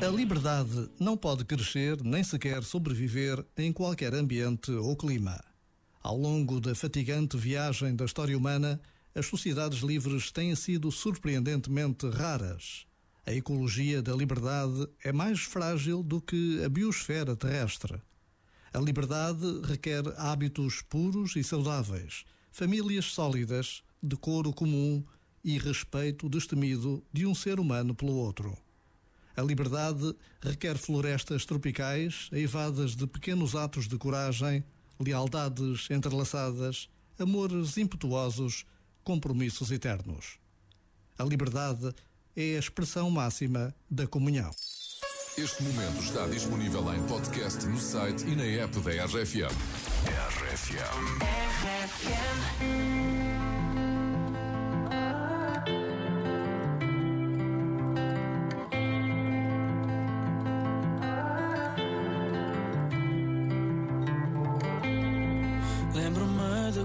A liberdade não pode crescer nem sequer sobreviver em qualquer ambiente ou clima. Ao longo da fatigante viagem da história humana, as sociedades livres têm sido surpreendentemente raras. A ecologia da liberdade é mais frágil do que a biosfera terrestre. A liberdade requer hábitos puros e saudáveis, famílias sólidas, decoro comum e respeito destemido de um ser humano pelo outro. A liberdade requer florestas tropicais eivadas de pequenos atos de coragem, lealdades entrelaçadas, amores impetuosos, compromissos eternos. A liberdade é a expressão máxima da comunhão. Este momento está disponível em podcast no site e na app da RFM. RFM. Lembro-me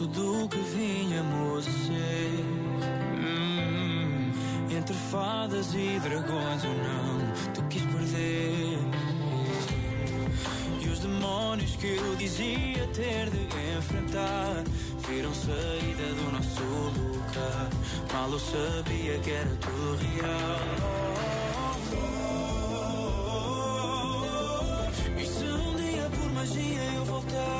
esboço do que vinhamos a ser. Hum, entre fadas e dragões ou não, tu quis perder. E os demónios que eu dizia ter de enfrentar viram saída do nosso lugar. Mal eu sabia que era tudo real. E se um dia por magia eu voltar?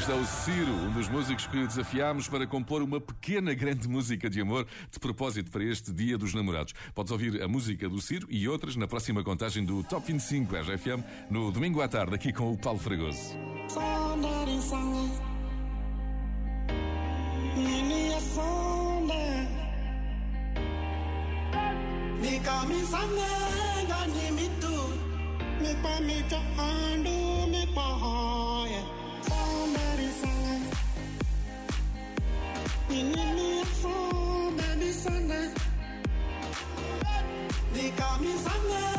Este é o Ciro, um dos músicos que desafiámos para compor uma pequena grande música de amor de propósito para este Dia dos Namorados. Podes ouvir a música do Ciro e outras na próxima contagem do Top 25 RFM no domingo à tarde, aqui com o Paulo Fragoso. Saudade You need me. They call me Sunday.